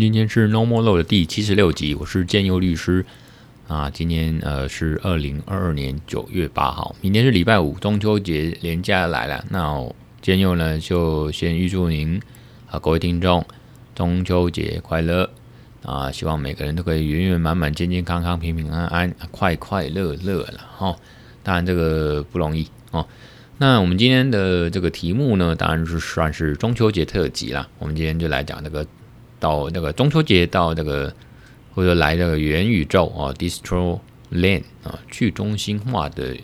今天是 No More Law 的第七十六集，我是建佑律师啊。今天呃是二零二二年九月八号，明天是礼拜五，中秋节连假来了。那建佑呢就先预祝您啊各位听众中秋节快乐啊！希望每个人都可以圆圆满满、健健康康、平平安安、快快乐乐了哈。当然这个不容易哦。那我们今天的这个题目呢，当然是算是中秋节特辑啦。我们今天就来讲这个。到那个中秋节，到那个或者来那个元宇宙啊，Decentraland 啊，去中心化的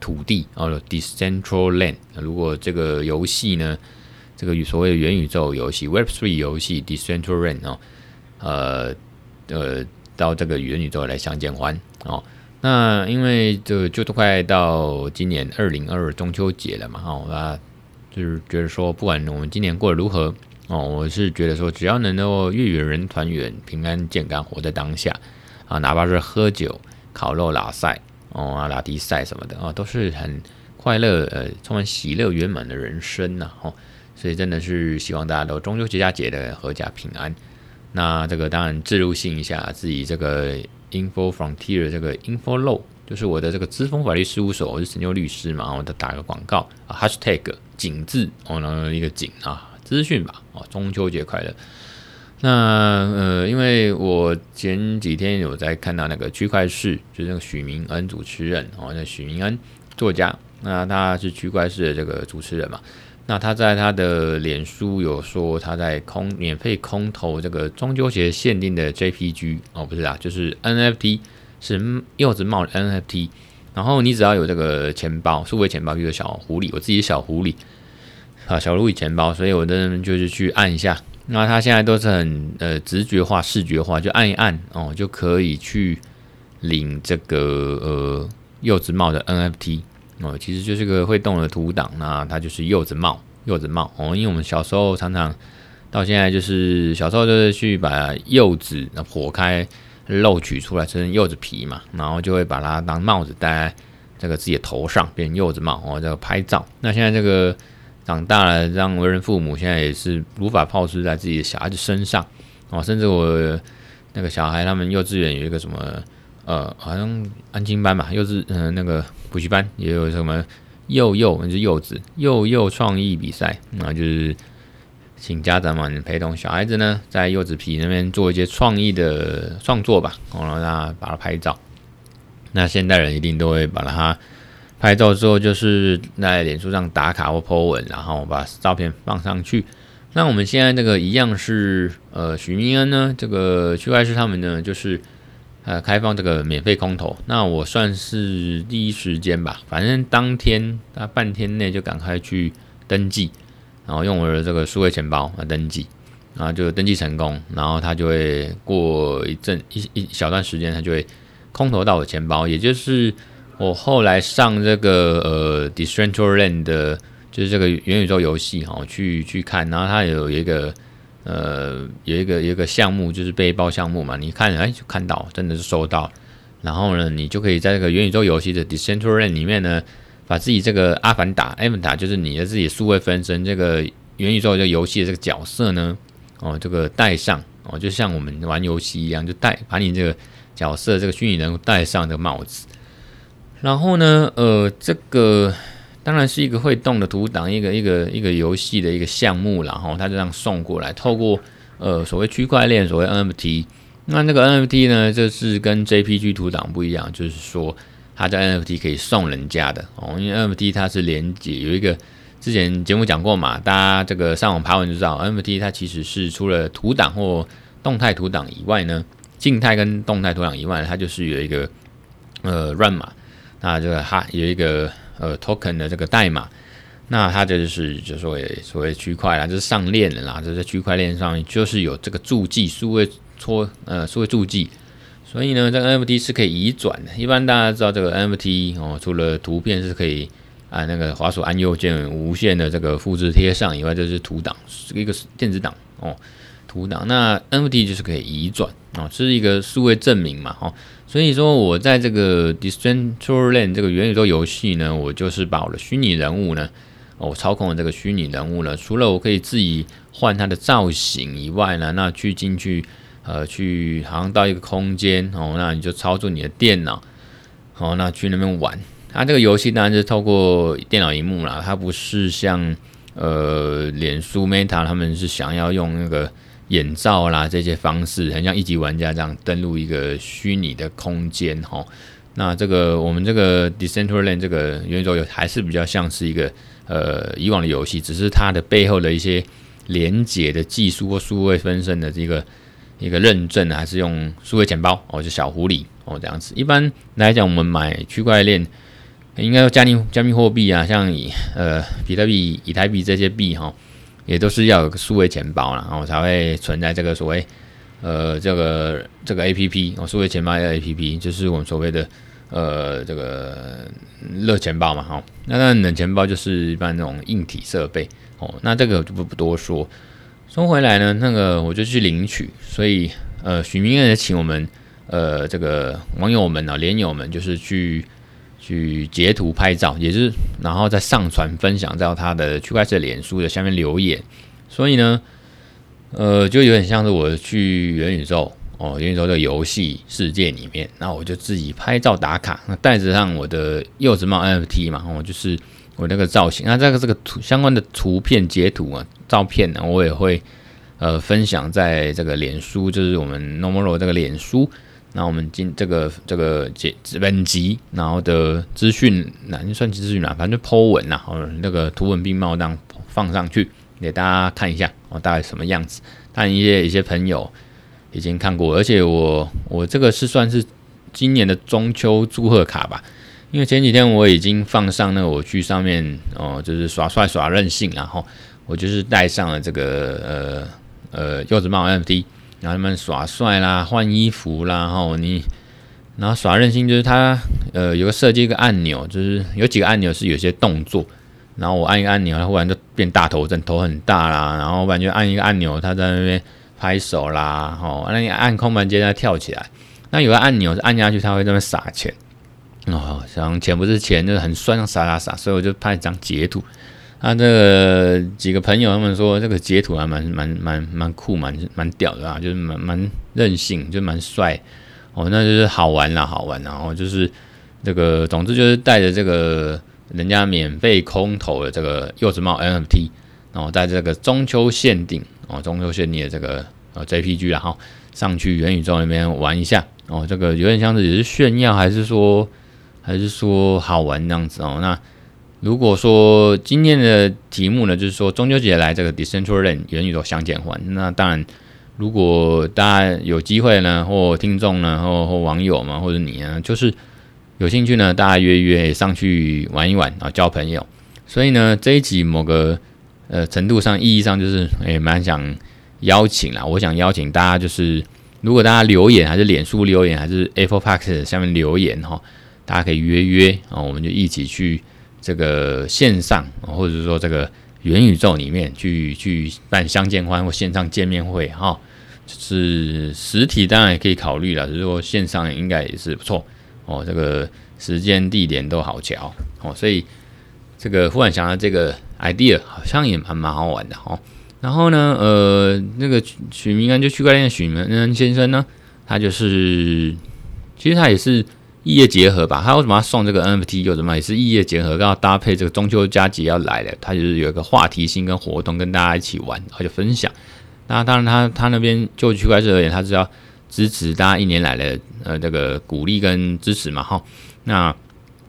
土地啊，decentral land。如果这个游戏呢，这个所谓的元宇宙游戏，web three 游戏，decentral land 啊，呃呃，到这个元宇宙来相见欢哦。那因为就就都快到今年二零二二中秋节了嘛，哦，那就是觉得说，不管我们今年过得如何。哦，我是觉得说，只要能够月圆人团圆、平安健康活在当下啊，哪怕是喝酒、烤肉、拉赛哦啊、拉迪赛什么的啊，都是很快乐、呃，充满喜乐、圆满的人生呐。哦，所以真的是希望大家都中秋节佳节的阖家平安。那这个当然置入性一下自己这个 Info Frontier 这个 Info Law，就是我的这个资丰法律事务所，我是陈佑律师嘛，我再打个广告啊，Hashtag 景字哦，然后一个景啊。资讯吧，哦，中秋节快乐。那呃，因为我前几天有在看到那个区块市，就是那个许明恩主持人哦，那许明恩作家，那他是区块市的这个主持人嘛。那他在他的脸书有说他在空免费空投这个中秋节限定的 JPG 哦，不是啊，就是 NFT 是柚子帽的 NFT。然后你只要有这个钱包，数位钱包，比如小狐狸，我自己的小狐狸。啊，小路易钱包，所以我的就是去按一下。那他现在都是很呃直觉化、视觉化，就按一按哦，就可以去领这个呃柚子帽的 NFT 哦，其实就是个会动的图档。那它就是柚子帽，柚子帽哦，因为我们小时候常常到现在就是小时候就是去把柚子剖开肉取出来，成柚子皮嘛，然后就会把它当帽子戴在这个自己的头上，变成柚子帽哦，这个拍照。那现在这个。长大了，让为人父母现在也是如法炮制在自己的小孩子身上哦，甚至我那个小孩他们幼稚园有一个什么呃，好像安亲班吧，幼稚嗯、那个补习班也有什么幼幼，就是柚子幼幼创意比赛，那就是请家长们陪同小孩子呢，在柚子皮那边做一些创意的创作吧，然后让他把它拍照。那现代人一定都会把它。拍照之后就是在脸书上打卡或 po 文，然后把照片放上去。那我们现在这个一样是呃许明恩呢，这个区块师他们呢就是呃开放这个免费空投。那我算是第一时间吧，反正当天他半天内就赶快去登记，然后用我的这个数位钱包啊登记，然后就登记成功，然后他就会过一阵一一小段时间，他就会空投到我钱包，也就是。我后来上这个呃 Decentraland 的，就是这个元宇宙游戏哈，去去看，然后它有一个呃有一个有一个项目，就是背包项目嘛，你看哎就看到真的是收到，然后呢，你就可以在这个元宇宙游戏的 Decentraland 里面呢，把自己这个阿凡达，阿凡达就是你的自己数位分身这个元宇宙这个游戏的这个角色呢，哦这个戴上哦，就像我们玩游戏一样，就戴把你这个角色这个虚拟人物戴上这个帽子。然后呢，呃，这个当然是一个会动的图档，一个一个一个游戏的一个项目，然后它就这样送过来，透过呃所谓区块链，所谓 NFT。那那个 NFT 呢，就是跟 JPG 图档不一样，就是说它在 NFT 可以送人家的哦，因为 NFT 它是连接，有一个之前节目讲过嘛，大家这个上网爬文就知道，NFT 它其实是除了图档或动态图档以外呢，静态跟动态图档以外，它就是有一个呃乱码。那这个哈有一个呃 token 的这个代码，那它就是就所谓所谓区块啦，就是上链的啦，就是区块链上就是有这个注记，数位戳呃数位注记，所以呢，这个 NFT 是可以移转的。一般大家知道这个 NFT 哦，除了图片是可以啊那个滑鼠按右键无限的这个复制贴上以外，就是图档是一个电子档哦。图档，那 NFT 就是可以移转啊，这是一个数位证明嘛，哦，所以说我在这个 Decentraland 这个元宇宙游戏呢，我就是把我的虚拟人物呢，我操控的这个虚拟人物呢，除了我可以自己换它的造型以外呢，那去进去呃去好像到一个空间哦，那你就操作你的电脑，哦，那去那边玩。它这个游戏当然是透过电脑荧幕啦，它不是像呃脸书 Meta 他们是想要用那个眼罩啦这些方式，很像一级玩家这样登录一个虚拟的空间哈。那这个我们这个 Decentraland 这个元宇宙游还是比较像是一个呃以往的游戏，只是它的背后的一些连接的技术或数位分身的这个一个认证，还是用数位钱包哦，就小狐狸哦这样子。一般来讲，我们买区块链。应该说加密加密货币啊，像以呃比特币、以太币这些币哈，也都是要有个数位钱包啦，然后才会存在这个所谓呃这个这个 A P P 哦，数位钱包的 A P P 就是我们所谓的呃这个热钱包嘛哈。那那冷钱包就是一般那种硬体设备哦。那这个就不不多说。说回来呢，那个我就去领取，所以呃许明恩也请我们呃这个网友们啊、连友们就是去。去截图拍照，也是然后再上传分享到他的区块链脸书的下面留言，所以呢，呃，就有点像是我去元宇宙哦，元宇宙的游戏世界里面，那我就自己拍照打卡，那带着上我的柚子帽 NFT 嘛，哦，就是我那个造型，那这个这个图相关的图片截图啊，照片呢，我也会呃分享在这个脸书，就是我们 Nomoro 这个脸书。那我们今这个这个节本集，然后的资讯，那算资讯啦，反正就 po 文啦，哦，那个图文并茂这样放上去给大家看一下，哦，大概什么样子。但一些一些朋友已经看过，而且我我这个是算是今年的中秋祝贺卡吧，因为前几天我已经放上那个我去上面哦，就是耍帅耍任性，然后我就是带上了这个呃呃柚子帽 NFT。然后他们耍帅啦，换衣服啦，然后你，然后耍任性，就是他呃有个设计一个按钮，就是有几个按钮是有些动作，然后我按一个按钮，它忽然就变大头阵，头很大啦，然后我感觉按一个按钮，他在那边拍手啦，吼，那你按空白键它跳起来，那有个按钮是按下去，它会在那边撒钱，哦，像钱不是钱，就是很酸，撒撒撒，所以我就拍一张截图。他这个几个朋友他们说这个截图还蛮蛮蛮蛮酷蛮蛮屌的啊，就是蛮蛮任性，就蛮帅哦，那就是好玩啦，好玩，然后就是这个，总之就是带着这个人家免费空投的这个柚子帽 NFT，然后在这个中秋限定哦，中秋限定的这个呃 JPG 然后上去元宇宙那边玩一下哦，这个有点像是也是炫耀，还是说还是说好玩这样子哦，那。如果说今天的题目呢，就是说中秋节来这个 Decentraland 元宇宙相见欢，那当然，如果大家有机会呢，或听众呢，或或网友嘛，或者你呢，就是有兴趣呢，大家约约上去玩一玩啊，交朋友。所以呢，这一集某个呃程度上意义上就是也蛮想邀请啦，我想邀请大家，就是如果大家留言还是脸书留言还是 Apple Podcast 下面留言哈，大家可以约约啊，我们就一起去。这个线上，或者说这个元宇宙里面去去办相见欢或线上见面会哈，就是实体当然也可以考虑了，只是说线上应该也是不错哦。这个时间地点都好巧哦，所以这个忽然想到这个 idea 好像也蛮蛮好玩的哦。然后呢，呃，那个许明安就区块链许明安先生呢，他就是其实他也是。异业结合吧，他为什么要送这个 NFT？有什么也是异业结合，刚好搭配这个中秋佳节要来了，他就是有一个话题性跟活动跟大家一起玩，而且分享。那当然他，他那边就区块链而言，他是要支持大家一年来的呃这个鼓励跟支持嘛，哈。那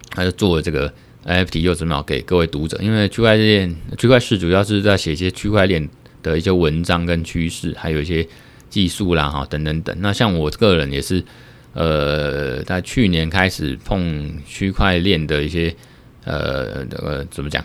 他就做了这个 NFT 柚子帽给各位读者，因为区块链区块市主要是在写一些区块链的一些文章跟趋势，还有一些技术啦，哈等等等。那像我个人也是。呃，在去年开始碰区块链的一些呃，这个怎么讲？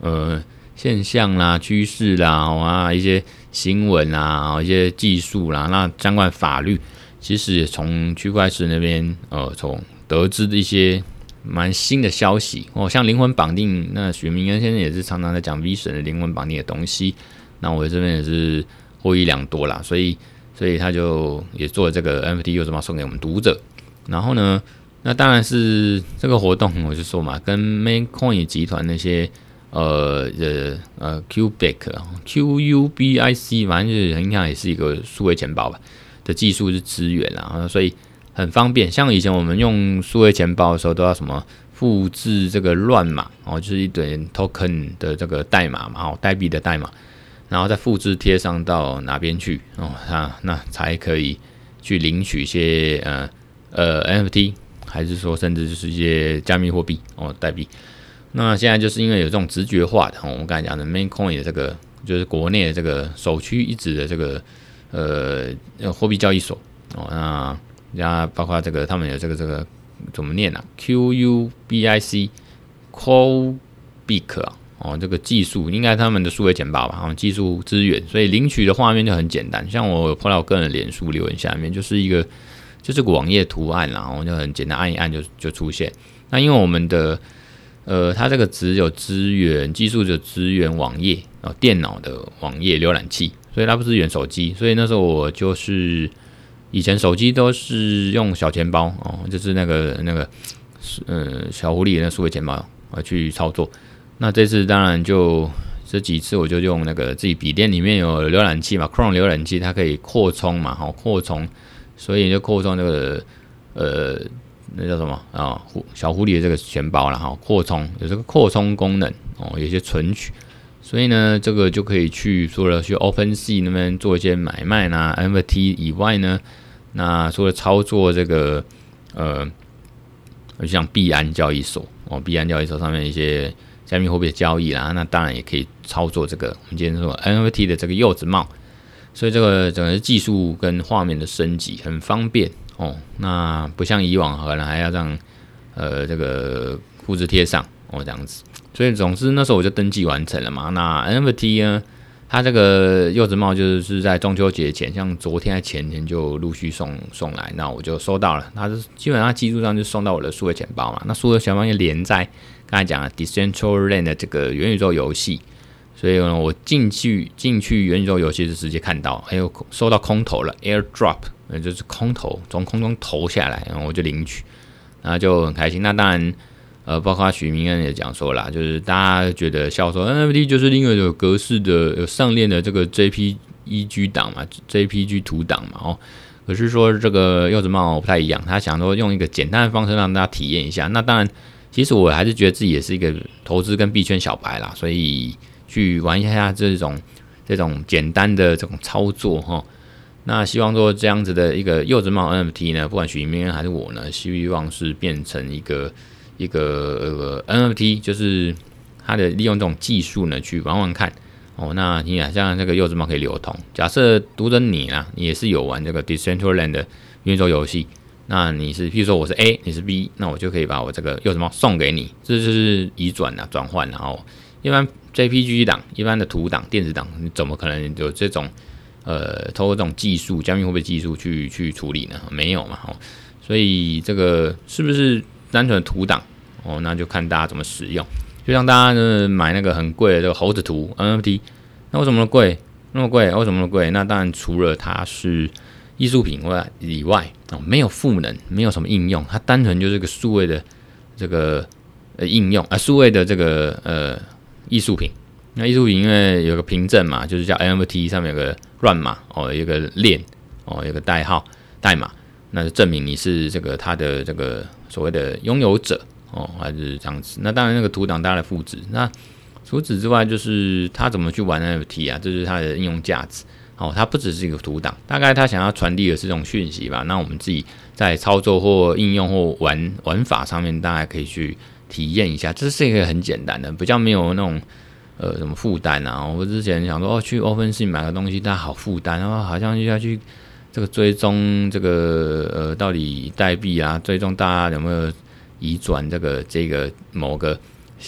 呃，现象啦、趋势啦，啊，一些新闻啊，一些技术啦，那相关法律，其实也从区块链那边呃，从得知的一些蛮新的消息哦，像灵魂绑定，那许明恩先生也是常常在讲 V 神的灵魂绑定的东西，那我这边也是获益良多啦，所以。所以他就也做了这个 NFT 柚子帽送给我们读者，然后呢，那当然是这个活动，我就说嘛，跟 Maincoin 集团那些呃呃呃 Cubic Q U B I C，反正就是应该也是一个数位钱包吧。的技术是资源啦，所以很方便。像以前我们用数位钱包的时候，都要什么复制这个乱码哦，就是一堆 token 的这个代码嘛，哦，代币的代码，然后再复制贴上到哪边去哦，那那才可以去领取一些呃呃 NFT，还是说甚至就是一些加密货币哦代币。那现在就是因为有这种直觉化的，我们刚才讲的 Maincoin 的这个，就是国内的这个首屈一指的这个呃货币交易所哦，那加包括这个他们有这个这个怎么念啊？Q U B I C Qubic 啊，哦，这个技术应该他们的数位钱包吧，哦，技术资源，所以领取的画面就很简单。像我碰到我个人脸书留言下面就是一个就是个网页图案，然后就很简单，按一按就就出现。那因为我们的呃，它这个只有资源技术，就支援网页哦，电脑的网页浏览器，所以它不支援手机。所以那时候我就是以前手机都是用小钱包哦，就是那个那个呃小狐狸的那数位钱包啊去操作。那这次当然就这几次我就用那个自己笔电里面有浏览器嘛，Chrome 浏览器它可以扩充嘛，好扩充，所以就扩充那个呃。那叫什么啊？狐小狐狸的这个钱包了哈，扩充有这个扩充功能哦，有些存取，所以呢，这个就可以去除了去 OpenSea 那边做一些买卖呢，NFT 以外呢，那除了操作这个呃，像币安交易所哦，币安交易所上面一些加密货币的交易啦，那当然也可以操作这个我们今天说 NFT 的这个柚子帽，所以这个整个技术跟画面的升级很方便。哦，那不像以往可能还要这样，呃，这个复制贴上哦，这样子。所以总之那时候我就登记完成了嘛。那 NFT 呢，它这个柚子帽就是在中秋节前，像昨天前天就陆续送送来，那我就收到了。它是基本上技术上就送到我的数位钱包嘛。那数位钱包也连在刚才讲了 Decentraland 的这个元宇宙游戏，所以呢，我进去进去元宇宙游戏就直接看到，还有收到空投了 AirDrop。那就是空投，从空中投下来，然后我就领取，然后就很开心。那当然，呃，包括许明恩也讲说了，就是大家觉得笑说 NFT 就是另外有格式的、有上链的这个 JPEG 档嘛，JPG 图档嘛，哦。可是说这个柚子帽不太一样，他想说用一个简单的方式让大家体验一下。那当然，其实我还是觉得自己也是一个投资跟币圈小白啦，所以去玩一下这种这种简单的这种操作，哈。那希望说这样子的一个柚子帽 NFT 呢，不管许明还是我呢，希望是变成一个一个呃 NFT，就是它的利用这种技术呢去玩玩看哦。那你想像这个柚子帽可以流通，假设读者你啊，你也是有玩这个 Decentraland 的元宇宙游戏，那你是譬如说我是 A，你是 B，那我就可以把我这个柚子帽送给你，这就是移转啊转换，然后一般 JPG 档、一般的图档、电子档，你怎么可能有这种？呃，透过这种技术，加密货币技术去去处理呢？没有嘛，哦，所以这个是不是单纯的图档？哦，那就看大家怎么使用。就像大家呢买那个很贵的这个猴子图 NFT，那为什么贵？那么贵？为什么贵？那当然除了它是艺术品外以外，哦，没有赋能，没有什么应用，它单纯就是个数位的这个呃应用啊，数位的这个呃艺术品。那艺术品因为有个凭证嘛，就是叫 NFT 上面有个乱码哦，有个链哦，有个代号代码，那就证明你是这个它的这个所谓的拥有者哦，还是这样子。那当然那个图档大家来复制。那除此之外，就是他怎么去玩 NFT 啊？这是它的应用价值哦。它不只是一个图档，大概他想要传递的是这种讯息吧。那我们自己在操作或应用或玩玩法上面，大家可以去体验一下。这是一个很简单的，比较没有那种。呃，什么负担啊？我之前想说，哦，去 OpenSea 买个东西，但好负担，然后好像就要去这个追踪这个呃，到底代币啊，追踪大家有没有移转这个这个某个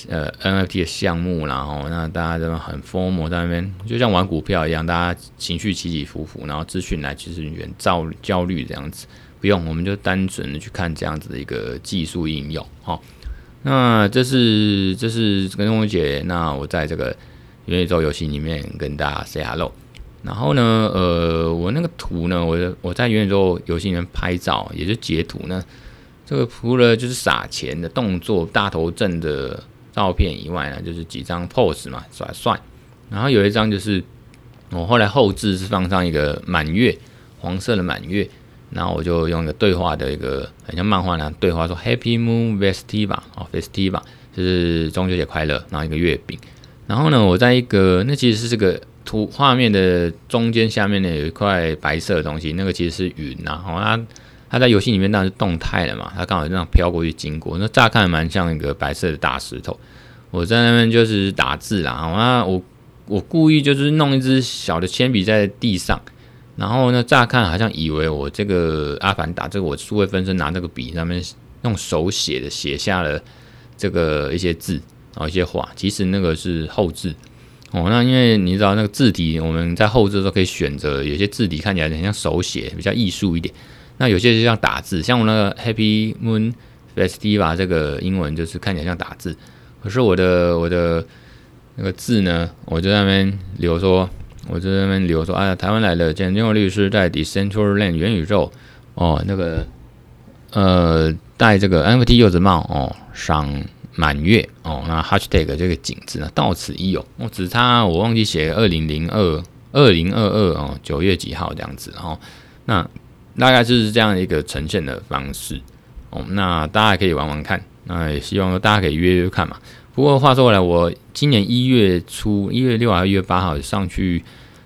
呃 NFT 的项目，然后那大家真的很疯魔在那边，就像玩股票一样，大家情绪起起伏伏，然后资讯来其实有点焦焦虑这样子。不用，我们就单纯的去看这样子的一个技术应用，好。那这是这是跟中秋节，那我在这个元宇宙游戏里面跟大家 say hello。然后呢，呃，我那个图呢，我我在元宇宙游戏里面拍照，也就截图呢。这个除了就是撒钱的动作、大头阵的照片以外呢，就是几张 pose 嘛，耍帅。然后有一张就是我后来后置是放上一个满月黄色的满月，然后我就用一个对话的一个很像漫画那样对话说 Happy Moon Festiva 哦 Festiva 就是中秋节快乐，然后一个月饼，然后呢，我在一个那其实是这个图画面的中间下面呢有一块白色的东西，那个其实是云呐，好它它在游戏里面当然是动态的嘛，它刚好这样飘过去经过，那乍看蛮像一个白色的大石头。我在那边就是打字啦，那我我故意就是弄一支小的铅笔在地上，然后呢，乍看好像以为我这个阿凡达，这个我数位分身拿这个笔上面用手写的写下了这个一些字，然后一些话，其实那个是后置哦。那因为你知道那个字体，我们在后置的时候可以选择，有些字体看起来很像手写，比较艺术一点；那有些就像打字，像我那个 Happy Moon Festival 这个英文就是看起来像打字。可是我的我的那个字呢，我就在那边留说，我就在那边留说，哎呀，台湾来的简金律师在 Decentral Land 元宇宙哦，那个呃戴这个 NFT 柚子帽哦，赏满月哦，那 Hashtag 这个景字呢，到此一游。我只差我忘记写二零零二二零二二哦九月几号这样子，然后那大概就是这样一个呈现的方式哦，那大家可以玩玩看。那也希望大家可以约约看嘛。不过话说回来，我今年一月初，一月六号、一月八号上去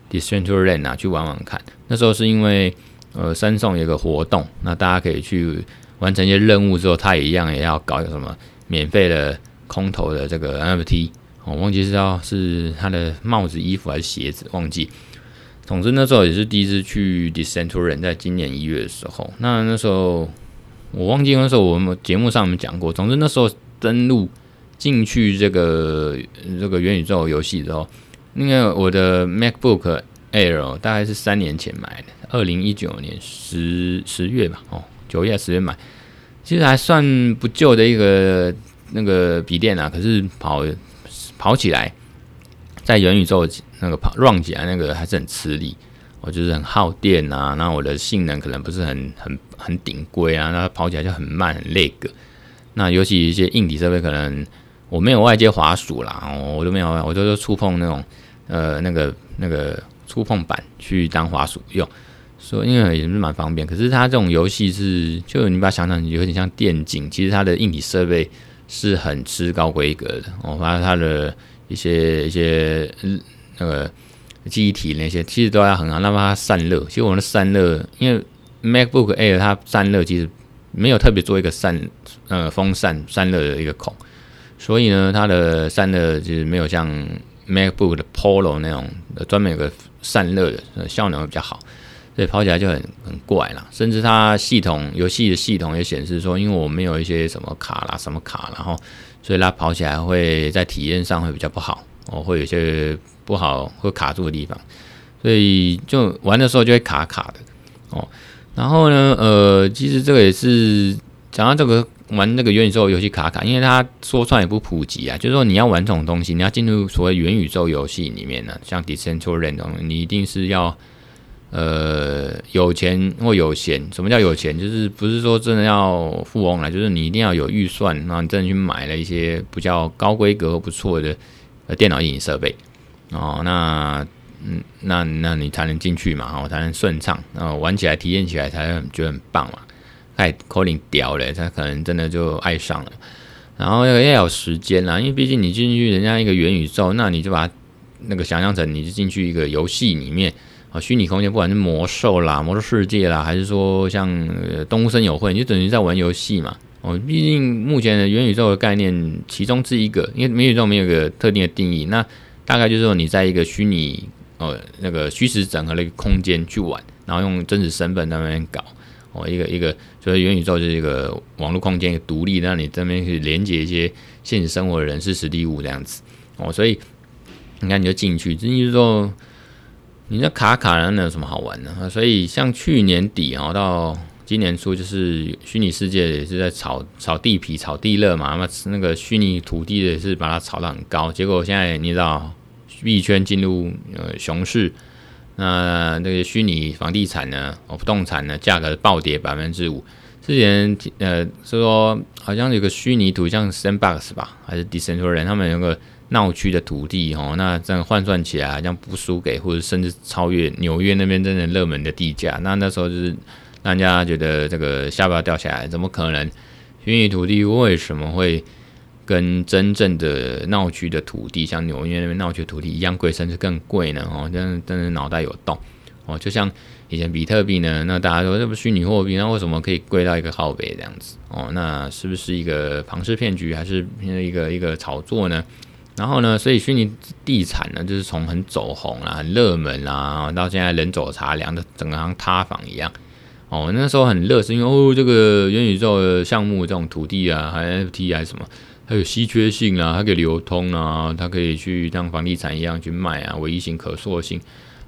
d e c e n t r a n d 啊，去玩玩看。那时候是因为呃，三送有一个活动，那大家可以去完成一些任务之后，他也一样也要搞一个什么免费的空投的这个 NFT。我忘记是要是他的帽子、衣服还是鞋子，忘记。总之那时候也是第一次去 decentral 在今年一月的时候，那那时候。我忘记那时候我们节目上我们讲过。总之那时候登录进去这个这个元宇宙游戏之后，那个我的 MacBook Air 大概是三年前买的，二零一九年十十月吧，哦，九月十月买，其实还算不旧的一个那个笔电啊。可是跑跑起来，在元宇宙那个跑 run 起来那个还是很吃力。我就是很耗电啊，那我的性能可能不是很很很顶规啊，那跑起来就很慢很累个。那尤其一些硬体设备，可能我没有外接滑鼠啦，我都没有，我都是触碰那种呃那个那个触碰板去当滑鼠用，所以因为也是蛮方便。可是它这种游戏是，就你把它想想，有点像电竞，其实它的硬体设备是很吃高规格的。我发现它的一些一些那个。记忆体那些其实都要很好，那么它散热，其实我们的散热，因为 MacBook Air 它散热其实没有特别做一个散呃风扇散热的一个孔，所以呢，它的散热就是没有像 MacBook 的 Pro 那种专门有个散热的效能会比较好，所以跑起来就很很怪啦。甚至它系统游戏的系统也显示说，因为我没有一些什么卡啦什么卡，然后所以它跑起来会在体验上会比较不好，哦，会有些。不好会卡住的地方，所以就玩的时候就会卡卡的哦。然后呢，呃，其实这个也是讲到这个玩那个元宇宙游戏卡卡，因为它说穿也不普及啊。就是说你要玩这种东西，你要进入所谓元宇宙游戏里面呢，像 Decentraland，你一定是要呃有钱或有闲。什么叫有钱？就是不是说真的要富翁了，就是你一定要有预算，然后你真的去买了一些比较高规格或不错的呃电脑硬件设备。哦，那嗯，那那你才能进去嘛，我才能顺畅，然后玩起来、体验起来才觉得很棒嘛。太 calling 屌了，他可能真的就爱上了。然后要要有时间啦，因为毕竟你进去人家一个元宇宙，那你就把那个想象成你是进去一个游戏里面啊，虚拟空间，不管是魔兽啦、魔兽世界啦，还是说像呃东森友会，你就等于在玩游戏嘛。哦，毕竟目前的元宇宙的概念其中之一个，因为元宇宙没有一个特定的定义，那。大概就是说，你在一个虚拟呃那个虚实整合的一个空间去玩，然后用真实身份在那边搞哦，一个一个，所以元宇宙就是一个网络空间，独立，让你这边去连接一些现实生活的人事实地物这样子哦，所以你看你就进去，至于说你那卡卡的那有什么好玩的？所以像去年底啊到今年初，就是虚拟世界也是在炒炒地皮、炒地热嘛，那么那个虚拟土地也是把它炒到很高，结果现在你知道。币圈进入呃熊市，那那个虚拟房地产呢，哦不动产呢，价格暴跌百分之五。之前呃是说好像有个虚拟图像 Sandbox 吧，还是 Decentraland，他们有个闹区的土地哦，那这样换算起来好像不输给或者甚至超越纽约那边真的热门的地价。那那时候就是让人家觉得这个下巴掉下来，怎么可能？虚拟土地为什么会跟真正的闹区的土地，像纽约那边闹区的土地一样贵，甚至更贵呢？哦，真的真的脑袋有洞哦，就像。以前比特币呢，那大家说这不虚拟货币，那为什么可以贵到一个号北这样子？哦，那是不是一个庞氏骗局，还是一个一个炒作呢？然后呢，所以虚拟地产呢，就是从很走红啊、很热门啊，到现在人走茶凉的，整个像塌房一样。哦，那时候很热，是因为哦，这个元宇宙的项目这种土地啊，还 FT 还是什么，它有稀缺性啊，它可以流通啊，它可以去像房地产一样去卖啊，唯一性、可塑性。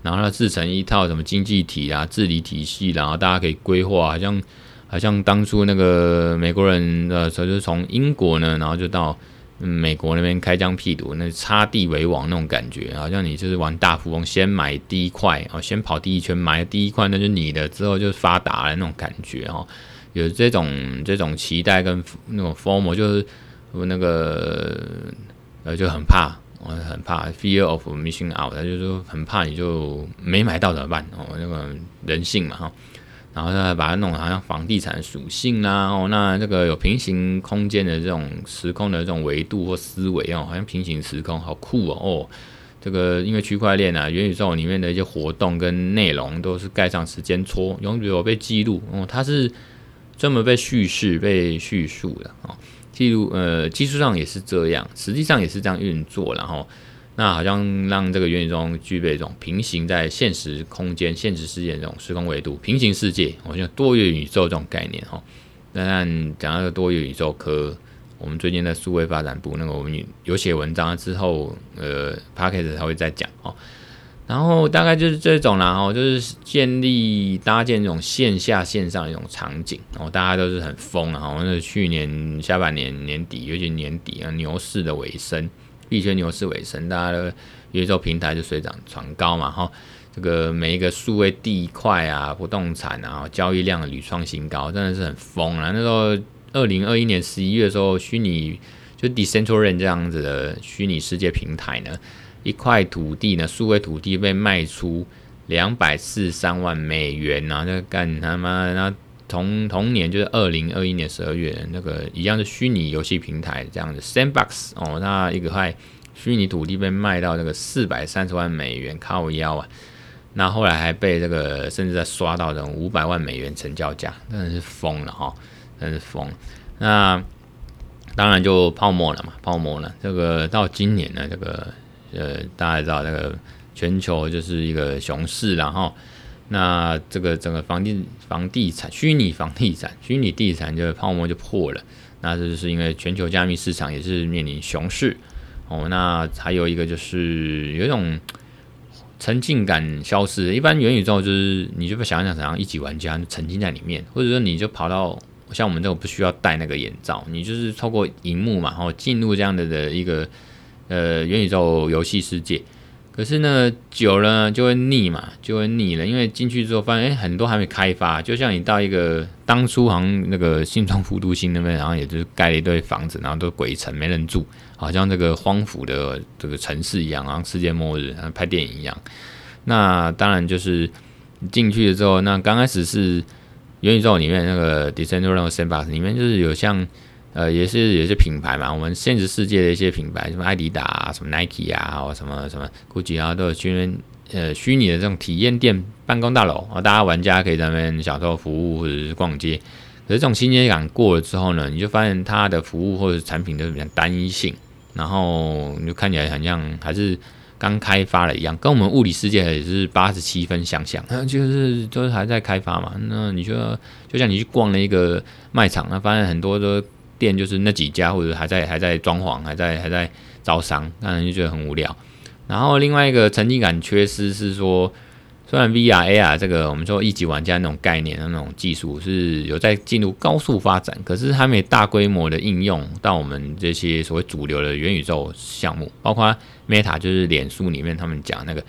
然后它制成一套什么经济体啊、治理体系，然后大家可以规划，好像好像当初那个美国人呃，就是从英国呢，然后就到嗯美国那边开疆辟土，那插地为王那种感觉，好像你就是玩大富翁，先买第一块哦，先跑第一圈，买第一块那就是你的，之后就是发达了那种感觉哦，有这种这种期待跟那种 FOMO，就是那个呃就很怕。我很怕 fear of missing out，他就说很怕你就没买到怎么办？哦，那个人性嘛哈，然后再把它弄好像房地产属性啦，哦，那这个有平行空间的这种时空的这种维度或思维哦，好像平行时空好酷哦哦，这个因为区块链啊，元宇宙里面的一些活动跟内容都是盖上时间戳，永久有被记录哦，它是专门被叙事、被叙述的哦。记录呃，技术上也是这样，实际上也是这样运作，然后那好像让这个元宇宙具备一种平行在现实空间、现实世界这种时空维度、平行世界，好像多元宇宙这种概念哈。但讲到个多元宇宙科，我们最近在数位发展部那个我们有写文章之后，呃 Podcast 才会再讲哦。然后大概就是这种啦，哦，就是建立搭建这种线下线上一种场景，然后大家都是很疯啊，那去年下半年年底，尤其年底啊，牛市的尾声，币圈牛市尾声，大家的宇宙平台就水涨船高嘛，哈，这个每一个数位地块啊、不动产啊，交易量屡创新高，真的是很疯啊。那时候二零二一年十一月的时候，虚拟就 Decentraland 这样子的虚拟世界平台呢。一块土地呢，数位土地被卖出两百四十三万美元呐、啊，这干他妈！那同同年就是二零二一年十二月，那个一样是虚拟游戏平台这样的 Sandbox 哦，那一个块虚拟土地被卖到这个四百三十万美元，靠腰啊！那后来还被这个甚至在刷到这种五百万美元成交价，真的是疯了哈，真是疯。那当然就泡沫了嘛，泡沫了。这个到今年呢，这个。呃，大家知道那个全球就是一个熊市，然后那这个整个房地房地产虚拟房地产 虚拟地产就泡沫就破了，那这就是因为全球加密市场也是面临熊市哦。那还有一个就是有一种沉浸感消失，一般元宇宙就是你就不想想怎样一级玩家沉浸在里面，或者说你就跑到像我们这种不需要戴那个眼罩，你就是透过荧幕嘛，然后进入这样的的一个。呃，元宇宙游戏世界，可是呢，久了就会腻嘛，就会腻了。因为进去之后发现，哎，很多还没开发。就像你到一个当初好像那个新庄副都心那边，然后也就是盖了一堆房子，然后都鬼城没人住，好像这个荒芜的这个城市一样，然后世界末日，拍电影一样。那当然就是进去了之后，那刚开始是元宇宙里面那个 decentral Sandbox 里面就是有像。呃，也是也是品牌嘛，我们现实世界的一些品牌，什么艾迪达啊，什么 Nike 啊，或什么什么 Gucci 啊，都有虚呃虚拟的这种体验店、办公大楼啊，大家玩家可以在那边享受服务或者是逛街。可是这种新鲜感过了之后呢，你就发现它的服务或者产品都是比较单一性，然后你就看起来很像还是刚开发了一样，跟我们物理世界也是八十七分相像，就是都、是还在开发嘛。那你就就像你去逛了一个卖场，那发现很多都。店就是那几家，或者还在还在装潢，还在还在招商，让人就觉得很无聊。然后另外一个沉浸感缺失是说，虽然 VR AR 这个我们说一级玩家那种概念那种技术是有在进入高速发展，可是还没大规模的应用到我们这些所谓主流的元宇宙项目，包括 Meta 就是脸书里面他们讲那个，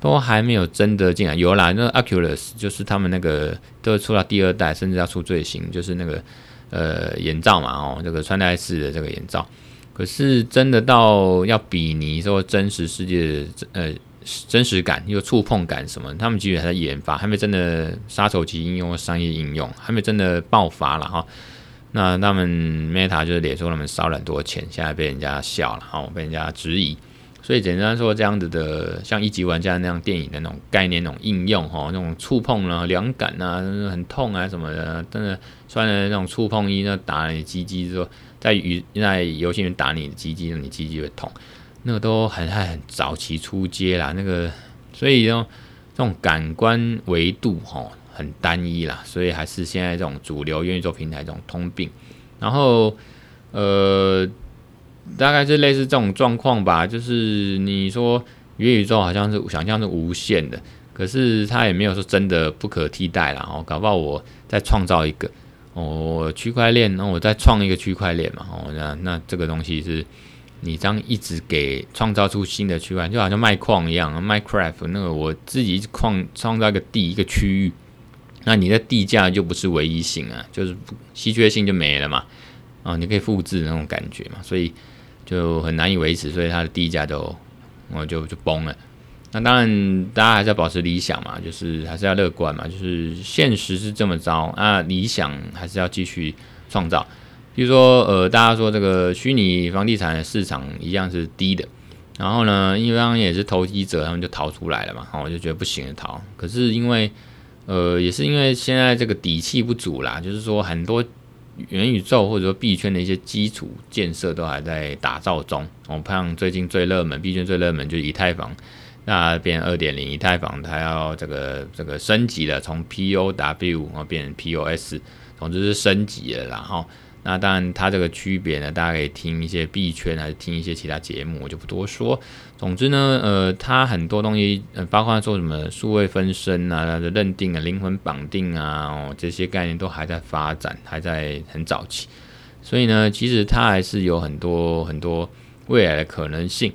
都还没有真的进来。有啦，那 Oculus 就是他们那个都出到第二代，甚至要出最新，就是那个。呃，眼罩嘛，哦，这个穿戴式的这个眼罩，可是真的到要比拟说真实世界的呃真实感，又触碰感什么，他们其实还在研发，还没真的杀手级应用、商业应用，还没真的爆发了哈。那他们 Meta 就是脸书，他们烧了很多钱，现在被人家笑了，哈，被人家质疑。所以简单说，这样子的像一级玩家那样电影的那种概念、那种应用，哈，那种触碰啊、凉感啊，很痛啊什么的，真的穿了那种触碰衣，那打你鸡鸡之后，在游在游戏里面打你的鸡鸡，你鸡鸡会痛，那个都很很早期出街啦，那个所以这种感官维度，哈。很单一啦，所以还是现在这种主流愿意做平台这种通病。然后，呃，大概是类似这种状况吧。就是你说元宇宙好像是想象是无限的，可是它也没有说真的不可替代啦。哦，搞不好我再创造一个哦区块链，那我再创一个区块链嘛。哦，那那这个东西是你这样一直给创造出新的区块，就好像卖矿一样，Minecraft 那个我自己矿创造一个地一个区域。那你的地价就不是唯一性啊，就是稀缺性就没了嘛，啊，你可以复制那种感觉嘛，所以就很难以维持，所以它的地价都我就就崩了。那当然，大家还是要保持理想嘛，就是还是要乐观嘛，就是现实是这么糟，啊，理想还是要继续创造。比如说，呃，大家说这个虚拟房地产的市场一样是低的，然后呢，因为刚刚也是投机者，他们就逃出来了嘛，我就觉得不行的逃，可是因为。呃，也是因为现在这个底气不足啦，就是说很多元宇宙或者说币圈的一些基础建设都还在打造中。我看最近最热门币圈最热门就是以太坊，那变二点零，以太坊它要这个这个升级了，从 POW 啊变成 POS，总之是升级了，然后。那当然，它这个区别呢，大家可以听一些币圈，还是听一些其他节目，我就不多说。总之呢，呃，它很多东西，呃，包括说什么数位分身啊、的认定啊、灵魂绑定啊，哦，这些概念都还在发展，还在很早期。所以呢，其实它还是有很多很多未来的可能性。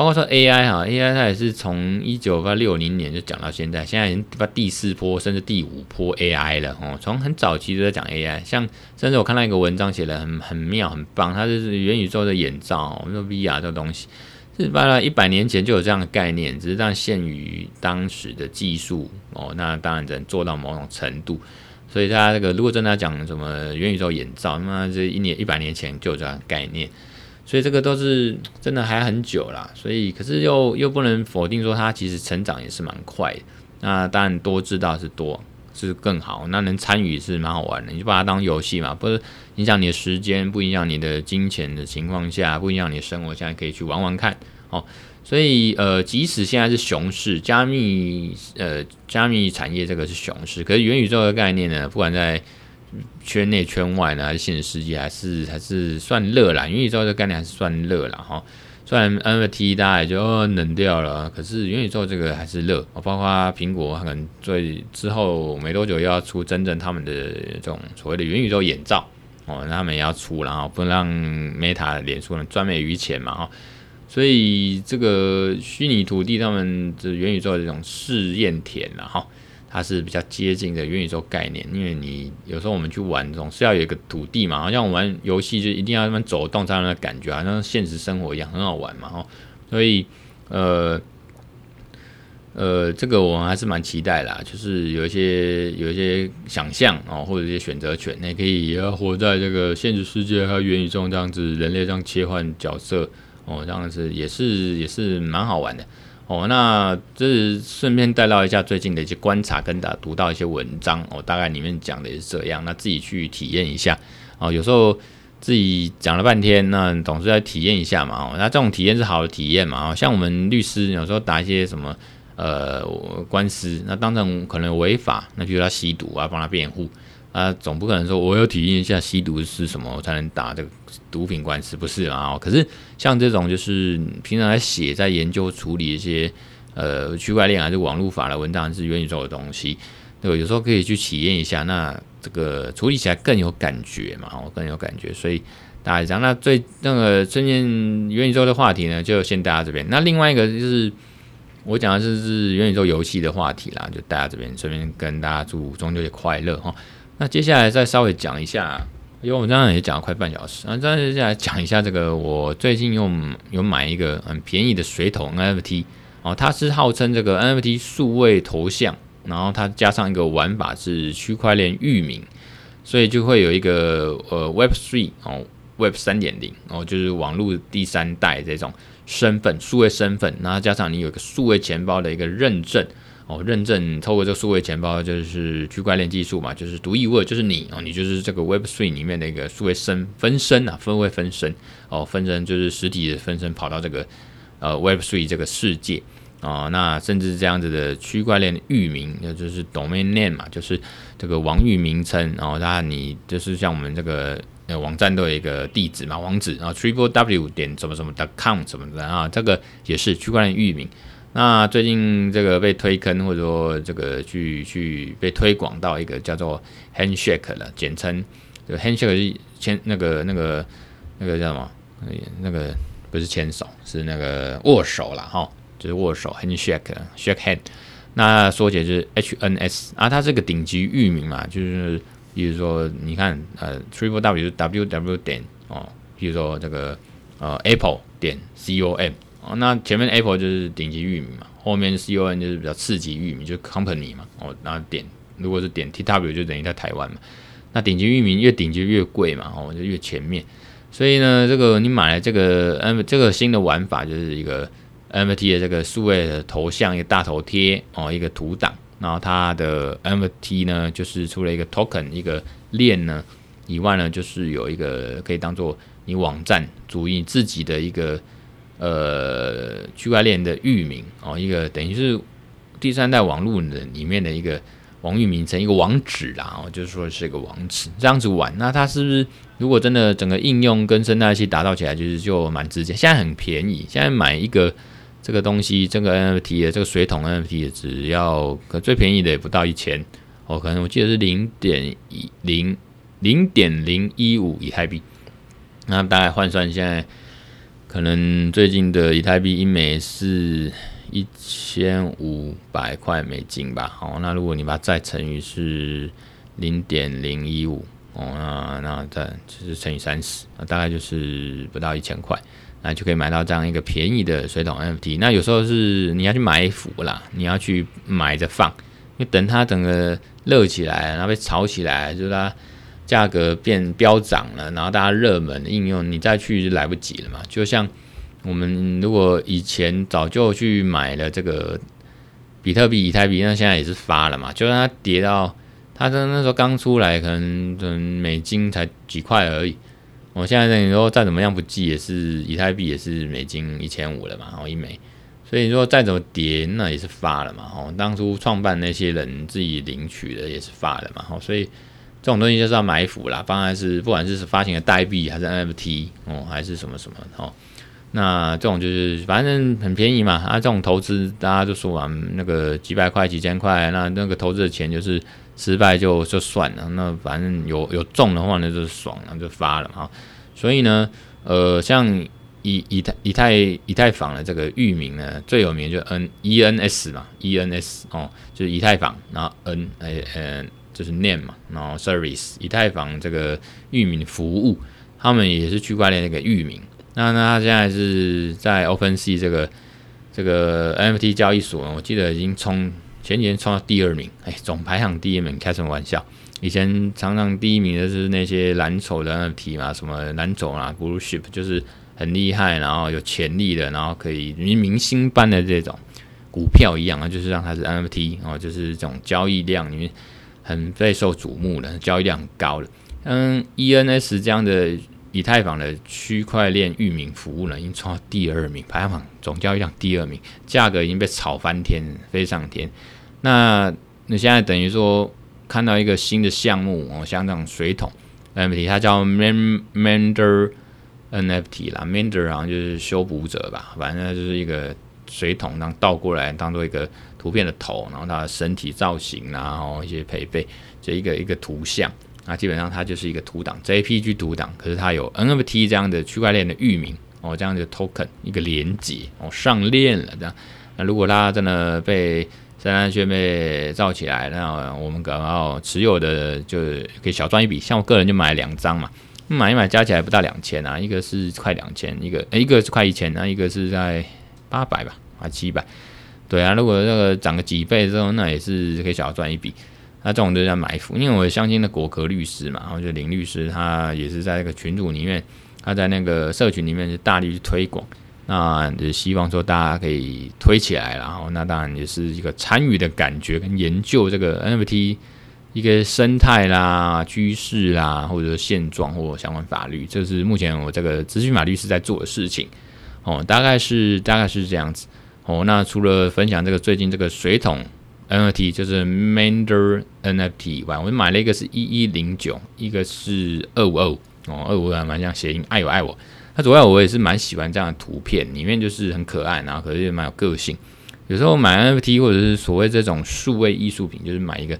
包括说 AI 哈，AI 它也是从一九八六零年就讲到现在，现在已经到第四波甚至第五波 AI 了哦。从很早期就在讲 AI，像甚至我看到一个文章写的很很妙很棒，它就是元宇宙的眼罩，我们说 VR 这个东西，是大概一百年前就有这样的概念，只是这样限于当时的技术哦。那当然只能做到某种程度，所以大家这个如果真的要讲什么元宇宙眼罩，那这一年一百年前就有这样概念。所以这个都是真的还很久啦，所以可是又又不能否定说它其实成长也是蛮快。那当然多知道是多是更好，那能参与是蛮好玩的。你就把它当游戏嘛，不是影响你的时间，不影响你的金钱的情况下，不影响你的生活，现在可以去玩玩看哦。所以呃，即使现在是熊市，加密呃加密产业这个是熊市，可是元宇宙的概念呢，不管在圈内圈外呢，还是现实世界，还是还是算热啦。元宇宙这概念还是算热啦。哈。虽然 NFT 大家也就冷掉了，可是元宇宙这个还是热。包括苹果可能最之后没多久又要出真正他们的这种所谓的元宇宙眼罩哦，他们也要出，然后不让 Meta 脸书能赚美于钱嘛哈。所以这个虚拟土地他们这元宇宙这种试验田了哈。它是比较接近的元宇宙概念，因为你有时候我们去玩，总是要有一个土地嘛，好像我们玩游戏就一定要那么走动才有那感觉，好像现实生活一样很好玩嘛，哦，所以呃呃，这个我们还是蛮期待啦，就是有一些有一些想象哦，或者一些选择权，你可以也要活在这个现实世界和元宇宙这样子，人类这样切换角色哦，这样子也是也是蛮好玩的。哦，那这是顺便带到一下最近的一些观察，跟大家读到一些文章哦，大概里面讲的也是这样，那自己去体验一下哦。有时候自己讲了半天，那总是在体验一下嘛。哦，那这种体验是好的体验嘛。哦，像我们律师有时候打一些什么呃官司，那当成可能违法，那比如他吸毒啊，帮他辩护。啊，总不可能说我要体验一下吸毒是什么，我才能打这个毒品官司，不是啊？可是像这种就是平常在写、在研究、处理一些呃区块链还是网络法的文章，是元宇宙的东西，对，有时候可以去体验一下，那这个处理起来更有感觉嘛，哦，更有感觉。所以大家讲，那最那个最近元宇宙的话题呢，就先带到这边。那另外一个就是我讲的是是元宇宙游戏的话题啦，就带到这边，顺便跟大家祝中秋节快乐哈。那接下来再稍微讲一下因为我们刚刚也讲了快半小时，那接下来讲一下这个，我最近又有买一个很便宜的水桶 NFT 哦，它是号称这个 NFT 数位头像，然后它加上一个玩法是区块链域名，所以就会有一个呃 Web Three 哦，Web 三点零哦，就是网络第三代这种身份，数位身份，然后加上你有一个数位钱包的一个认证。哦，认证透过这个数位钱包就是区块链技术嘛，就是独一无二，就是你哦，你就是这个 Web3 里面的一个数位身分身啊，分位分身哦，分身就是实体的分身跑到这个呃 Web3 这个世界啊、哦，那甚至这样子的区块链域名，那就是 domain name 嘛，就是这个网域名称，然后那你就是像我们这个呃网站都有一个地址嘛，网址啊，triple w 点什么什么 .com 什么的啊，这个也是区块链域名。那最近这个被推坑，或者说这个去去被推广到一个叫做 Handshake 了，简称就 Handshake 是牵那个那个那个叫什么？那个不是牵手，是那个握手了哈，就是握手 Handshake Shake Hand。那缩写是 HNS 啊，它是个顶级域名嘛，就是比如说你看呃 Triple W W W 点哦，比如说这个呃 Apple 点 com。哦，那前面 Apple 就是顶级域名嘛，后面 C O N 就是比较次级域名，就是 Company 嘛。哦，然后点如果是点 T W 就等于在台湾嘛。那顶级域名越顶级越贵嘛，哦，就越前面。所以呢，这个你买了这个 M 这个新的玩法就是一个 M T 的这个数位的头像，一个大头贴哦，一个图档。然后它的 M T 呢，就是出了一个 Token 一个链呢，以外呢，就是有一个可以当做你网站主你自己的一个。呃，区块链的域名哦，一个等于是第三代网络的里面的一个网域名称，一个网址啦，哦，就是说是一个网址，这样子玩，那它是不是如果真的整个应用跟生态系打造起来，就是就蛮直接？现在很便宜，现在买一个这个东西，这个 NFT 的这个水桶 NFT 的，只要可最便宜的也不到一千哦，可能我记得是零点一零零点零一五以太币，那大概换算现在。可能最近的以太币一枚是一千五百块美金吧。好，那如果你把它再乘以是零点零一五哦，那那再就是乘以三十，那大概就是不到一千块，那就可以买到这样一个便宜的水桶 NFT。那有时候是你要去买一幅啦，你要去买着放，因为等它整个热起来，然后被炒起来，就是它。价格变飙涨了，然后大家热门应用，你再去就来不及了嘛。就像我们如果以前早就去买了这个比特币、以太币，那现在也是发了嘛。就算它跌到，它的那时候刚出来，可能美金才几块而已。我现在等于说再怎么样不济，也是以太币也是美金一千五了嘛，然后一枚。所以说再怎么跌，那也是发了嘛。哦，当初创办那些人自己领取的也是发了嘛。哦，所以。这种东西就是要埋伏啦，当然是不管是发行的代币还是 NFT 哦，还是什么什么哦，那这种就是反正很便宜嘛啊，这种投资大家就说完，那个几百块几千块，那那个投资的钱就是失败就就算了，那反正有有中的话呢就是爽了就发了嘛，所以呢呃像以以太以太以太坊的这个域名呢最有名就 N E N S 嘛 E N S 哦就是以太坊，然后 N 哎呃。就是 NAM 嘛，然后 service 以太坊这个域名服务，他们也是区块链那个域名。那那他现在是在 OpenSea 这个这个 NFT 交易所，我记得已经冲前年冲到第二名，哎，总排行第一名，开什么玩笑？以前常常第一名的是那些蓝筹的 NFT 嘛，什么蓝筹啊，Blue Chip 就是很厉害，然后有潜力的，然后可以明明星般的这种股票一样啊，就是让它是 NFT 哦，就是这种交易量里面。很备受瞩目的，交易量很高的，嗯，ENS 这样的以太坊的区块链域名服务呢，已经冲到第二名，排行榜总交易量第二名，价格已经被炒翻天，飞上天。那你现在等于说看到一个新的项目哦，像这种水桶 NFT，它叫 Mender NFT 啦，Mender 好像就是修补者吧，反正就是一个。水桶，然后倒过来当做一个图片的头，然后它的身体造型，然后一些配备，这一个一个图像，那基本上它就是一个图档，JPG 图档，可是它有 NFT 这样的区块链的域名哦，这样的 token 一个连接哦，上链了这样。那如果它真的被三单券被造起来，那我们刚好持有的就是可以小赚一笔。像我个人就买两张嘛，买一买加起来不到两千啊，一个是快两千，一个一个是快一千，那一个是在八百吧，啊七百。对啊，如果这个涨个几倍之后，那也是可以小赚一笔。那这种就叫埋伏，因为我相信的果壳律师嘛，然后就林律师，他也是在那个群组里面，他在那个社群里面是大力去推广，那就希望说大家可以推起来，然后那当然也是一个参与的感觉跟研究这个 NFT 一个生态啦、趋势啦，或者说现状或相关法律，这是目前我这个资讯法律师在做的事情哦，大概是大概是这样子哦。那除了分享这个最近这个水桶。NFT 就是 Mander NFT 以外，我买了一个是一一零九，一个是二五二五哦，二五还蛮像谐音，爱我爱我。它主要我也是蛮喜欢这样的图片，里面就是很可爱，然后可是也蛮有个性。有时候买 NFT 或者是所谓这种数位艺术品，就是买一个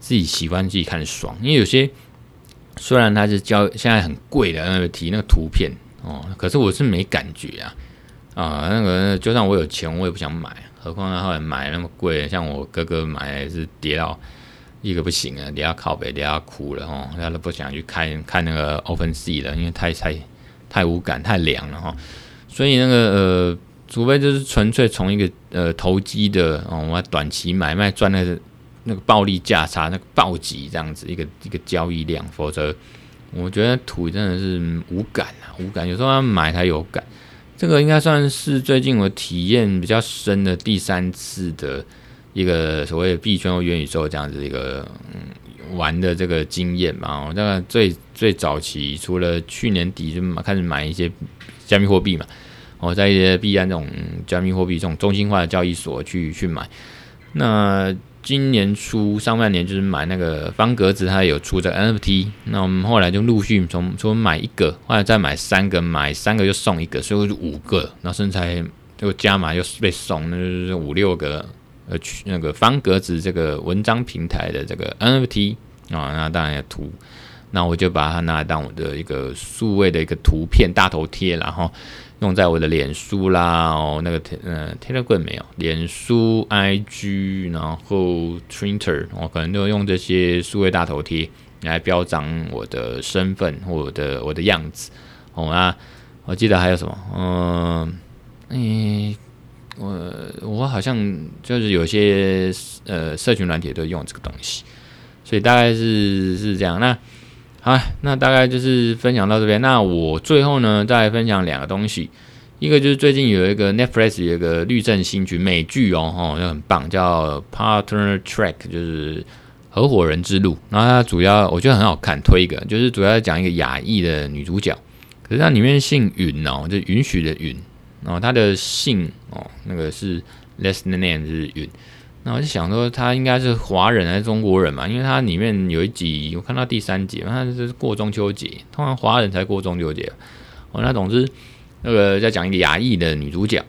自己喜欢、自己看爽。因为有些虽然它是交现在很贵的 NFT 那个图片哦，可是我是没感觉啊啊，那个就算我有钱，我也不想买。何况他后来买那么贵，像我哥哥买是跌到一个不行啊，跌到靠北，跌到哭了哈，他都不想去看看那个 OpenSea 了，因为太太太无感，太凉了哈。所以那个呃，除非就是纯粹从一个呃投机的哦，我短期买卖赚那个那个暴利价差，那个暴击这样子一个一个交易量，否则我觉得土真的是无感啊，无感。有时候要买才有感。这个应该算是最近我体验比较深的第三次的一个所谓的币圈或元宇宙这样子一个嗯玩的这个经验吧。我大概最最早期，除了去年底就开始买一些加密货币嘛，我在一些币安这种加密货币这种中心化的交易所去去买，那。今年初上半年就是买那个方格子，它有出这 NFT，那我们后来就陆续从从买一个，后来再买三个，买三个就送一个，所以就五个，然后身材就加码又被送，那就是五六个呃去那个方格子这个文章平台的这个 NFT 啊，那当然要图，那我就把它拿来当我的一个数位的一个图片大头贴，然后。用在我的脸书啦，哦，那个呃，Telegram 没有，脸书、IG，然后 Twitter，我可能就用这些数位大头贴来标榜我的身份或我的我的样子。哦啊，我记得还有什么，嗯，诶，我我好像就是有些呃社群软体都用这个东西，所以大概是是这样。那好，那大概就是分享到这边。那我最后呢，再分享两个东西。一个就是最近有一个 Netflix 有一个律政新剧美剧哦，吼，就很棒，叫 Partner Track，就是合伙人之路。然后它主要我觉得很好看，推一个，就是主要讲一个亚裔的女主角，可是它里面姓允哦，就允许的允，然后她的姓哦，那个是 last name 是允。那我就想说，他应该是华人还是中国人嘛？因为他里面有一集，我看到第三集，他是过中秋节，通常华人才过中秋节。哦，那总之，那个在讲一个亚裔的女主角，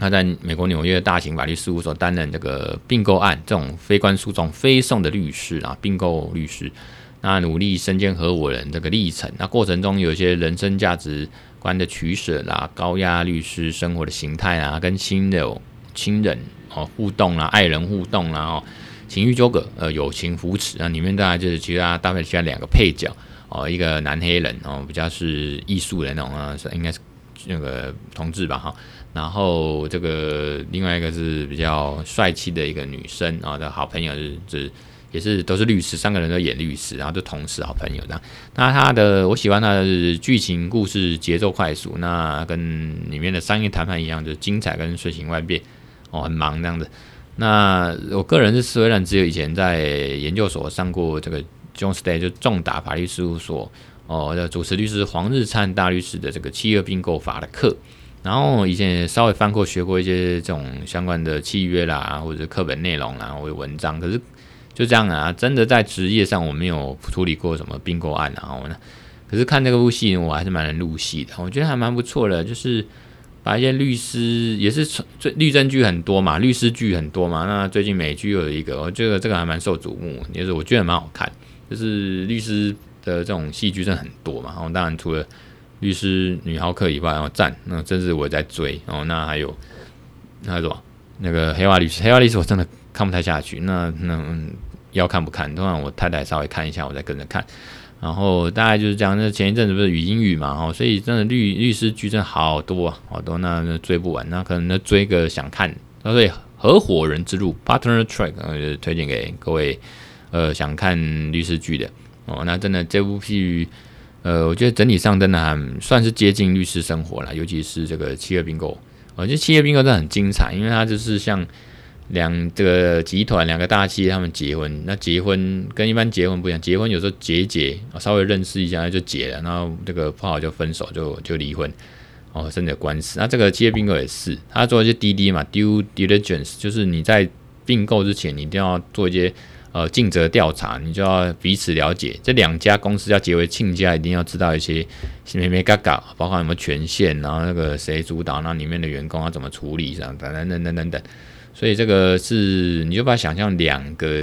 她在美国纽约大型法律事务所担任这个并购案这种非关诉讼非讼的律师啊，并购律师，那努力身兼合伙人这个历程，那过程中有一些人生价值观的取舍啦，高压律师生活的形态啊，跟亲友亲人。哦，互动啦，爱人互动啦，哦，情绪纠葛，呃，友情扶持啊，里面当然就是其他大概其他两个配角哦，一个男黑人哦，比较是艺术的那种啊，是应该是那个同志吧哈，然后这个另外一个是比较帅气的一个女生啊的好朋友，就是是也是都是律师，三个人都演律师，然后就同事好朋友这样。那他的我喜欢他的剧情故事节奏快速，那跟里面的商业谈判一样，就是精彩跟瞬息万变。哦，很忙这样子。那我个人是虽然只有以前在研究所上过这个 Jones Day 就重大法律事务所哦的主持律师黄日灿大律师的这个契约并购法的课，然后以前也稍微翻过学过一些这种相关的契约啦，或者课本内容啦，或者文章。可是就这样啊，真的在职业上我没有处理过什么并购案，然后呢，可是看这个部戏我还是蛮能入戏的，我觉得还蛮不错的，就是。把一些律师也是最律政剧很多嘛，律师剧很多嘛。那最近美剧又有一个，我觉得这个还蛮受瞩目，也是我觉得蛮好看。就是律师的这种戏剧真的很多嘛。然后当然除了律师女浩克以外，然后赞，那真是我在追。哦，那还有那什么？那个黑化律师，黑化律师我真的看不太下去。那那、要看不看？通常我太太稍微看一下，我再跟着看。然后大概就是这样。那前一阵子不是语音语嘛，哦，所以真的律律师剧真好多啊，好多，那那追不完。那可能那追个想看，那所以合伙人之路 （Partner Track），推荐给各位呃想看律师剧的哦。那真的这部剧，呃，我觉得整体上真的还算是接近律师生活了，尤其是这个七二并购。我觉得七二并购真的很精彩，因为它就是像。两这个集团，两个大企业，他们结婚，那结婚跟一般结婚不一样，结婚有时候结结，稍微认识一下就结了，然后这个不好就分手，就就离婚，哦，甚至有官司。那这个企业并购也是，他做一些滴滴嘛，due diligence，就是你在并购之前，你一定要做一些呃尽责调查，你就要彼此了解，这两家公司要结为亲家，一定要知道一些眉眉角角，包括什么权限，然后那个谁主导，那里面的员工要怎么处理，这样等等等等等等。所以这个是，你就把它想象两个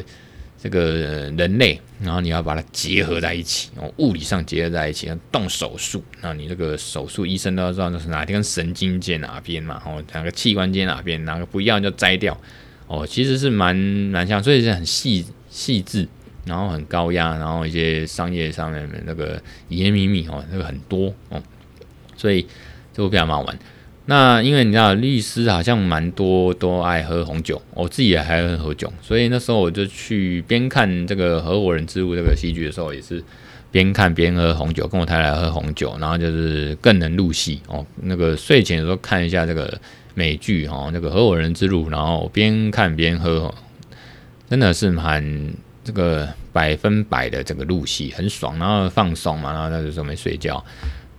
这个人类，然后你要把它结合在一起，哦，物理上结合在一起，动手术，那你这个手术医生都要知道那是哪根神经接哪边嘛，哦，哪个器官接哪边，哪个不一样就摘掉，哦，其实是蛮蛮像，所以是很细细致，然后很高压，然后一些商业上面的那个隐秘密哦，那个很多哦，所以这部片蛮好玩。那因为你知道律师好像蛮多都爱喝红酒，我自己也还爱喝酒，所以那时候我就去边看这个合伙人之路这个戏剧的时候，也是边看边喝红酒，跟我太太喝红酒，然后就是更能入戏哦。那个睡前的时候看一下这个美剧哦，那个合伙人之路，然后边看边喝，真的是蛮这个百分百的这个入戏，很爽，然后放松嘛，然后那个时候没睡觉。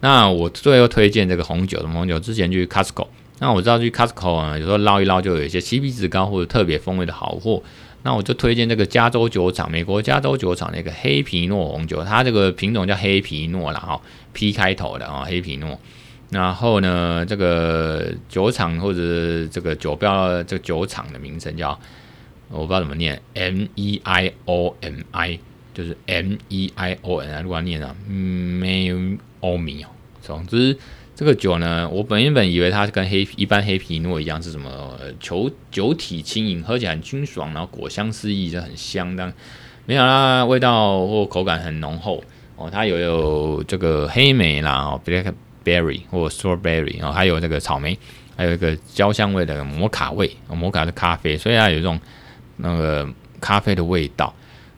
那我最后推荐这个红酒，什么红酒？之前去 Costco，那我知道去 Costco 啊，有时候捞一捞就有一些 CP 值高或者特别风味的好货。那我就推荐这个加州酒厂，美国加州酒厂那个黑皮诺红酒，它这个品种叫黑皮诺啦，哈，P 开头的啊，黑皮诺。然后呢，这个酒厂或者这个酒标，这个酒厂的名称叫我不知道怎么念，M E I O M I，就是 M E I O N，如果念啊，没有欧米哦。总之，这个酒呢，我本原本以为它是跟黑一般黑皮诺一样是什么酒酒体轻盈，喝起来很清爽，然后果香四溢，就很香。但没想到味道或口感很浓厚哦。它有有这个黑莓啦，哦，blackberry 或 strawberry 哦，还有这个草莓，还有一个焦香味的摩卡味，摩卡是咖啡，所以它有这种那个咖啡的味道。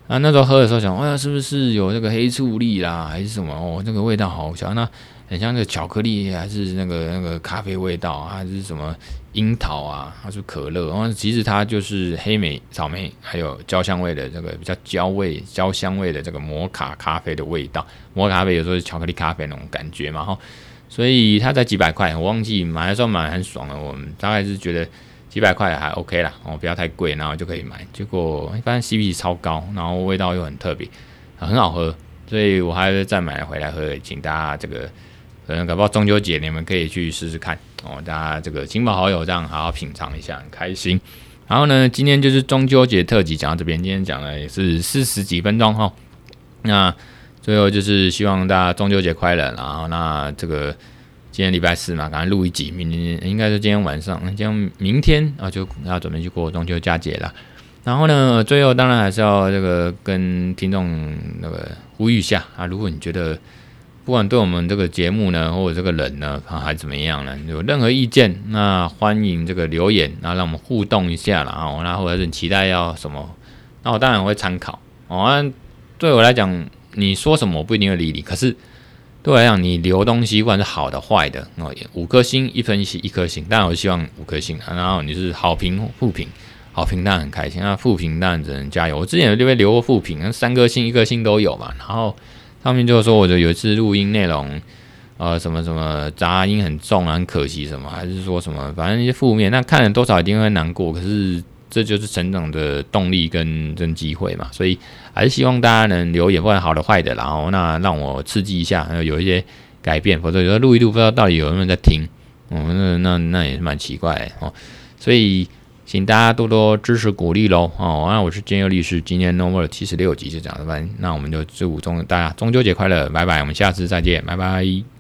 啊，那时候喝的时候想，哎呀，是不是有那个黑醋栗啦，还是什么？哦，这个味道好香。那很像那个巧克力，还是那个那个咖啡味道，还是什么樱桃啊，还是可乐？然后其实它就是黑莓、草莓，还有焦香味的这个比较焦味、焦香味的这个摩卡咖啡的味道。摩卡咖啡有时候是巧克力咖啡那种感觉嘛，哈。所以它才几百块，我忘记买的时候买很爽了。我们大概是觉得几百块还 OK 啦，哦，不要太贵，然后就可以买。结果一般 CP 超高，然后味道又很特别，很好喝，所以我还是再买回来喝，请大家这个。可能搞不好中秋节你们可以去试试看哦，大家这个亲朋好友这样好好品尝一下，很开心。然后呢，今天就是中秋节特辑讲到这边，今天讲的也是四十几分钟哈。那最后就是希望大家中秋节快乐。然后那这个今天礼拜四嘛，赶快录一集，明天应该是今天晚上，今天明天啊就要准备去过中秋佳节了。然后呢，最后当然还是要这个跟听众那个呼吁一下啊，如果你觉得。不管对我们这个节目呢，或者这个人呢，还怎么样呢？有任何意见，那欢迎这个留言，然后让我们互动一下啦。哦，那或者是期待要什么，那我当然会参考哦。对我来讲，你说什么我不一定会理你，可是对我来讲，你留东西，不管是好的坏的，哦，五颗星一分析一颗星，当然我希望五颗星。然后你是好评负评，好评当然很开心，那负评当然只能加油。我之前有这边留过负评，那三颗星一颗星都有嘛，然后。上面就是说，我就有一次录音内容，呃，什么什么杂音很重啊，很可惜什么，还是说什么，反正一些负面，那看了多少一定会难过。可是这就是成长的动力跟跟机会嘛，所以还是希望大家能留言，不管好的坏的，然后那让我刺激一下，有一些改变，否则有时候录一录不知道到底有没有人在听，哦，那那那也是蛮奇怪哦，所以。请大家多多支持鼓励喽！哦，那我是建佑律师，今天 No More 七十六集就讲到这边，那我们就祝中大家中秋节快乐，拜拜，我们下次再见，拜拜。